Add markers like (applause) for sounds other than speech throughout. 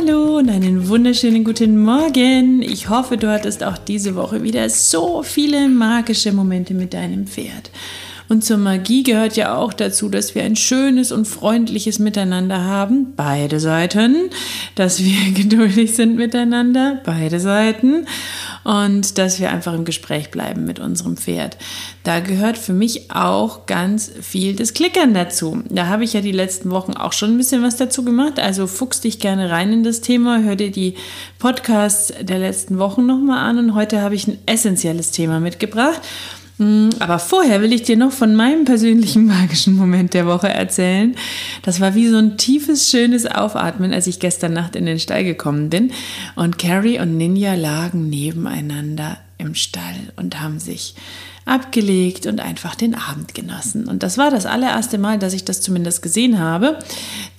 Hallo und einen wunderschönen guten Morgen. Ich hoffe, du hattest auch diese Woche wieder so viele magische Momente mit deinem Pferd. Und zur Magie gehört ja auch dazu, dass wir ein schönes und freundliches Miteinander haben, beide Seiten, dass wir (laughs) geduldig sind miteinander, beide Seiten und dass wir einfach im Gespräch bleiben mit unserem Pferd. Da gehört für mich auch ganz viel das Klickern dazu. Da habe ich ja die letzten Wochen auch schon ein bisschen was dazu gemacht. Also fuchs dich gerne rein in das Thema, hör dir die Podcasts der letzten Wochen nochmal an und heute habe ich ein essentielles Thema mitgebracht. Hm, aber vorher will ich dir noch von meinem persönlichen (laughs) magischen Moment der Woche erzählen. Das war wie so ein tiefes, schönes Aufatmen, als ich gestern Nacht in den Stall gekommen bin. Und Carrie und Ninja lagen nebeneinander im Stall und haben sich abgelegt und einfach den Abend genossen. Und das war das allererste Mal, dass ich das zumindest gesehen habe.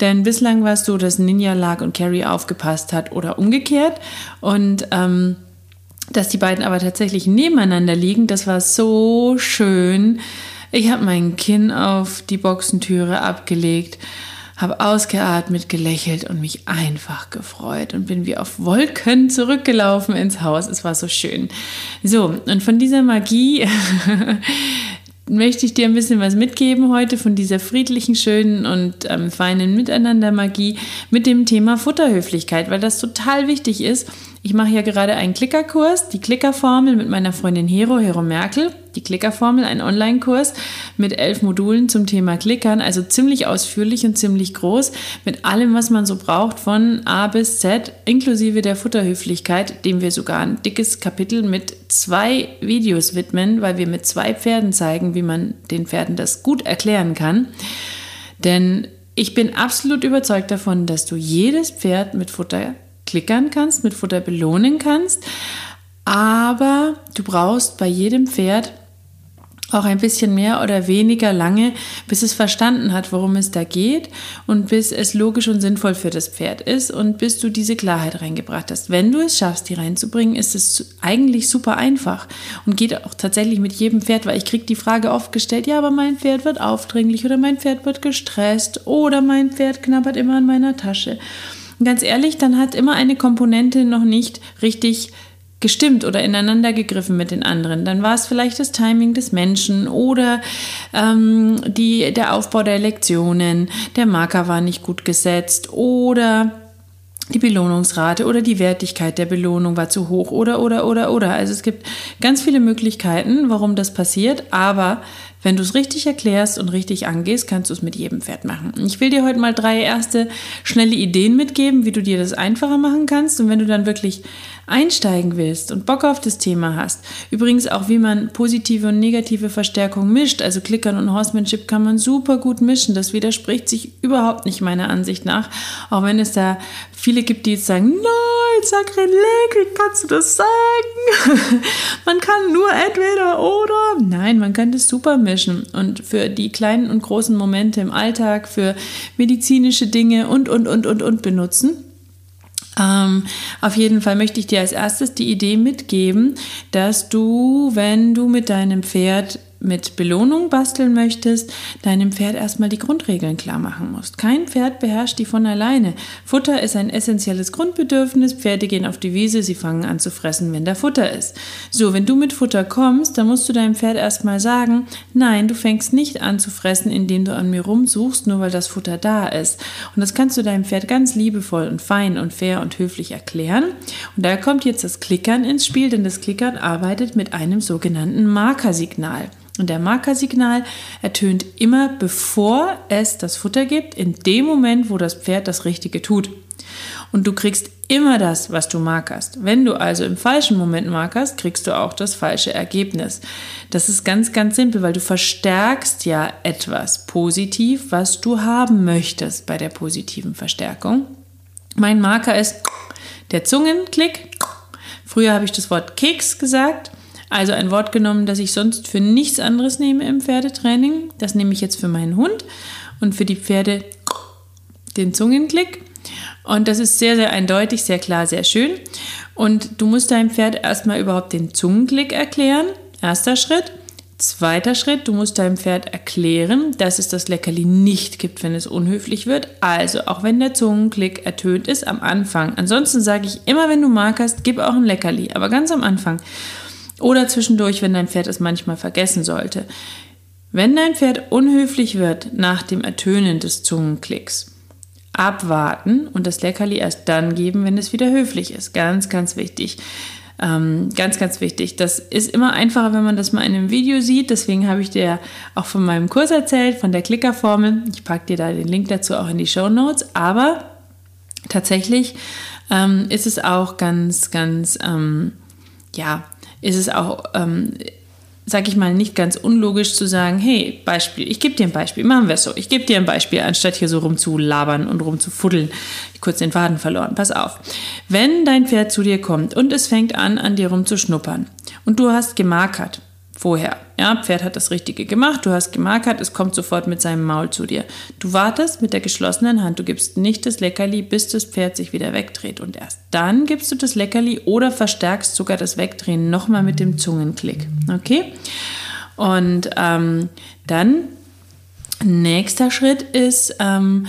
Denn bislang war es so, dass Ninja lag und Carrie aufgepasst hat oder umgekehrt. Und ähm, dass die beiden aber tatsächlich nebeneinander liegen, das war so schön. Ich habe mein Kinn auf die Boxentüre abgelegt, habe ausgeatmet, gelächelt und mich einfach gefreut und bin wie auf Wolken zurückgelaufen ins Haus. Es war so schön. So, und von dieser Magie (laughs) möchte ich dir ein bisschen was mitgeben heute von dieser friedlichen, schönen und ähm, feinen Miteinander-Magie mit dem Thema Futterhöflichkeit, weil das total wichtig ist ich mache ja gerade einen Klickerkurs, die Klickerformel mit meiner Freundin Hero, Hero Merkel. Die Klickerformel, ein Online-Kurs mit elf Modulen zum Thema Klickern, also ziemlich ausführlich und ziemlich groß, mit allem, was man so braucht, von A bis Z, inklusive der Futterhöflichkeit, dem wir sogar ein dickes Kapitel mit zwei Videos widmen, weil wir mit zwei Pferden zeigen, wie man den Pferden das gut erklären kann. Denn ich bin absolut überzeugt davon, dass du jedes Pferd mit Futter klickern kannst, mit Futter belohnen kannst. Aber du brauchst bei jedem Pferd auch ein bisschen mehr oder weniger lange, bis es verstanden hat, worum es da geht und bis es logisch und sinnvoll für das Pferd ist und bis du diese Klarheit reingebracht hast. Wenn du es schaffst, die reinzubringen, ist es eigentlich super einfach und geht auch tatsächlich mit jedem Pferd, weil ich kriege die Frage oft gestellt, ja, aber mein Pferd wird aufdringlich oder mein Pferd wird gestresst oder mein Pferd knabbert immer an meiner Tasche. Ganz ehrlich, dann hat immer eine Komponente noch nicht richtig gestimmt oder ineinander gegriffen mit den anderen. Dann war es vielleicht das Timing des Menschen oder ähm, die, der Aufbau der Lektionen, der Marker war nicht gut gesetzt oder die Belohnungsrate oder die Wertigkeit der Belohnung war zu hoch oder oder oder oder. Also es gibt ganz viele Möglichkeiten, warum das passiert, aber wenn du es richtig erklärst und richtig angehst, kannst du es mit jedem Pferd machen. Ich will dir heute mal drei erste schnelle Ideen mitgeben, wie du dir das einfacher machen kannst. Und wenn du dann wirklich einsteigen willst und Bock auf das Thema hast, übrigens auch, wie man positive und negative Verstärkung mischt, also Klickern und Horsemanship kann man super gut mischen. Das widerspricht sich überhaupt nicht meiner Ansicht nach, auch wenn es da viele gibt, die jetzt sagen, nein, Sakrileg, wie kannst du das sagen? (laughs) man kann nur entweder oder. Nein, man kann das super mischen mischen und für die kleinen und großen Momente im Alltag, für medizinische Dinge und, und, und, und, und benutzen. Ähm, auf jeden Fall möchte ich dir als erstes die Idee mitgeben, dass du, wenn du mit deinem Pferd mit Belohnung basteln möchtest, deinem Pferd erstmal die Grundregeln klar machen musst. Kein Pferd beherrscht die von alleine. Futter ist ein essentielles Grundbedürfnis. Pferde gehen auf die Wiese, sie fangen an zu fressen, wenn da Futter ist. So, wenn du mit Futter kommst, dann musst du deinem Pferd erstmal sagen, nein, du fängst nicht an zu fressen, indem du an mir rumsuchst, nur weil das Futter da ist. Und das kannst du deinem Pferd ganz liebevoll und fein und fair und höflich erklären. Und da kommt jetzt das Klickern ins Spiel, denn das Klickern arbeitet mit einem sogenannten Markersignal. Und der Markersignal ertönt immer, bevor es das Futter gibt, in dem Moment, wo das Pferd das Richtige tut. Und du kriegst immer das, was du markerst. Wenn du also im falschen Moment markerst, kriegst du auch das falsche Ergebnis. Das ist ganz, ganz simpel, weil du verstärkst ja etwas positiv, was du haben möchtest bei der positiven Verstärkung. Mein Marker ist der Zungenklick. Früher habe ich das Wort Keks gesagt. Also ein Wort genommen, das ich sonst für nichts anderes nehme im Pferdetraining. Das nehme ich jetzt für meinen Hund und für die Pferde den Zungenklick. Und das ist sehr, sehr eindeutig, sehr klar, sehr schön. Und du musst deinem Pferd erstmal überhaupt den Zungenklick erklären. Erster Schritt. Zweiter Schritt, du musst deinem Pferd erklären, dass es das Leckerli nicht gibt, wenn es unhöflich wird. Also, auch wenn der Zungenklick ertönt ist am Anfang. Ansonsten sage ich immer, wenn du markerst, gib auch ein Leckerli, aber ganz am Anfang. Oder zwischendurch, wenn dein Pferd es manchmal vergessen sollte. Wenn dein Pferd unhöflich wird nach dem Ertönen des Zungenklicks, abwarten und das Leckerli erst dann geben, wenn es wieder höflich ist. Ganz, ganz wichtig. Ähm, ganz, ganz wichtig. Das ist immer einfacher, wenn man das mal in einem Video sieht. Deswegen habe ich dir auch von meinem Kurs erzählt, von der Klickerformel. Ich packe dir da den Link dazu auch in die Show Notes. Aber tatsächlich ähm, ist es auch ganz, ganz, ähm, ja, ist es auch, ähm, sag ich mal, nicht ganz unlogisch zu sagen, hey, Beispiel, ich gebe dir ein Beispiel, machen wir es so, ich gebe dir ein Beispiel, anstatt hier so rumzulabern und rumzufuddeln. Kurz den Faden verloren, pass auf. Wenn dein Pferd zu dir kommt und es fängt an, an dir rumzuschnuppern und du hast gemarkert, vorher. Ja, Pferd hat das Richtige gemacht, du hast gemarkert, es kommt sofort mit seinem Maul zu dir. Du wartest mit der geschlossenen Hand, du gibst nicht das Leckerli, bis das Pferd sich wieder wegdreht und erst dann gibst du das Leckerli oder verstärkst sogar das Wegdrehen nochmal mit dem Zungenklick. Okay? Und ähm, dann, nächster Schritt ist, ähm,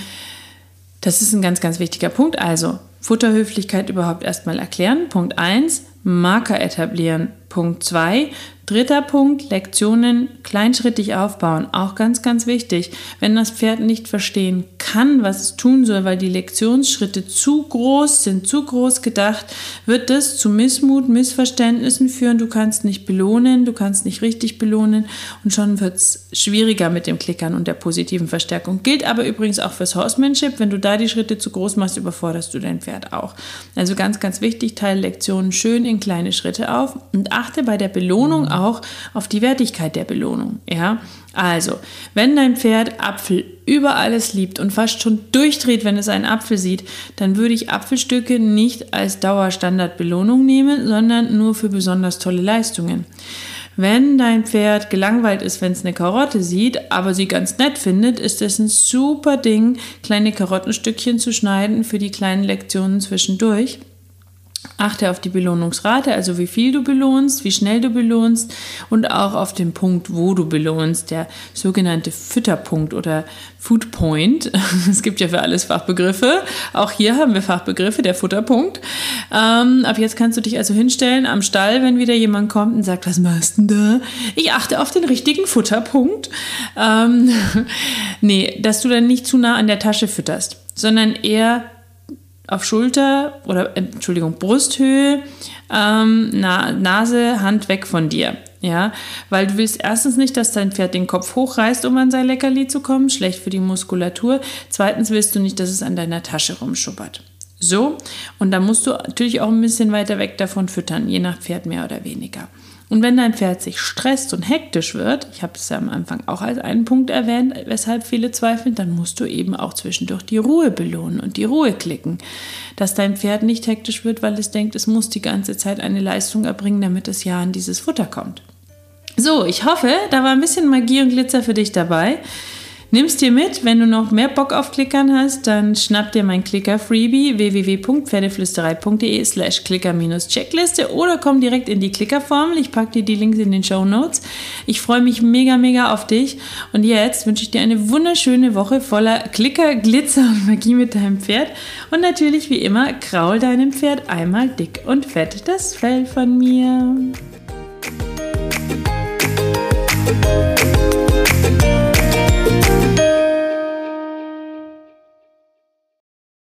das ist ein ganz, ganz wichtiger Punkt, also Futterhöflichkeit überhaupt erstmal erklären. Punkt 1, Marker etablieren. Punkt 2, Dritter Punkt, Lektionen kleinschrittig aufbauen. Auch ganz, ganz wichtig. Wenn das Pferd nicht verstehen kann, was es tun soll, weil die Lektionsschritte zu groß sind, zu groß gedacht, wird das zu Missmut, Missverständnissen führen. Du kannst nicht belohnen, du kannst nicht richtig belohnen und schon wird es schwieriger mit dem Klickern und der positiven Verstärkung. Gilt aber übrigens auch fürs Horsemanship. Wenn du da die Schritte zu groß machst, überforderst du dein Pferd auch. Also ganz, ganz wichtig, teile Lektionen schön in kleine Schritte auf und achte bei der Belohnung auch auf die Wertigkeit der Belohnung. Ja, also, wenn dein Pferd Apfel über alles liebt und fast schon durchdreht, wenn es einen Apfel sieht, dann würde ich Apfelstücke nicht als Dauerstandardbelohnung nehmen, sondern nur für besonders tolle Leistungen. Wenn dein Pferd gelangweilt ist, wenn es eine Karotte sieht, aber sie ganz nett findet, ist es ein super Ding, kleine Karottenstückchen zu schneiden für die kleinen Lektionen zwischendurch. Achte auf die Belohnungsrate, also wie viel du belohnst, wie schnell du belohnst und auch auf den Punkt, wo du belohnst, der sogenannte Fütterpunkt oder Food Point. (laughs) Es gibt ja für alles Fachbegriffe. Auch hier haben wir Fachbegriffe, der Futterpunkt. Ähm, ab jetzt kannst du dich also hinstellen am Stall, wenn wieder jemand kommt und sagt, was machst du denn da? Ich achte auf den richtigen Futterpunkt. Ähm, (laughs) nee, dass du dann nicht zu nah an der Tasche fütterst, sondern eher auf Schulter oder Entschuldigung, Brusthöhe, ähm, Na Nase, Hand weg von dir. Ja, weil du willst erstens nicht, dass dein Pferd den Kopf hochreißt, um an sein Leckerli zu kommen, schlecht für die Muskulatur. Zweitens willst du nicht, dass es an deiner Tasche rumschuppert. So, und da musst du natürlich auch ein bisschen weiter weg davon füttern, je nach Pferd mehr oder weniger. Und wenn dein Pferd sich stresst und hektisch wird, ich habe es ja am Anfang auch als einen Punkt erwähnt, weshalb viele zweifeln, dann musst du eben auch zwischendurch die Ruhe belohnen und die Ruhe klicken. Dass dein Pferd nicht hektisch wird, weil es denkt, es muss die ganze Zeit eine Leistung erbringen, damit es ja an dieses Futter kommt. So, ich hoffe, da war ein bisschen Magie und Glitzer für dich dabei. Nimm's dir mit, wenn du noch mehr Bock auf Klickern hast, dann schnapp dir mein Klicker-Freebie www.pferdeflüsterei.de slash Klicker-Checkliste oder komm direkt in die Klickerformel. Ich packe dir die Links in den Show Notes. Ich freue mich mega, mega auf dich und jetzt wünsche ich dir eine wunderschöne Woche voller Klicker, Glitzer und Magie mit deinem Pferd und natürlich wie immer kraul deinem Pferd einmal dick und fett das Fell von mir.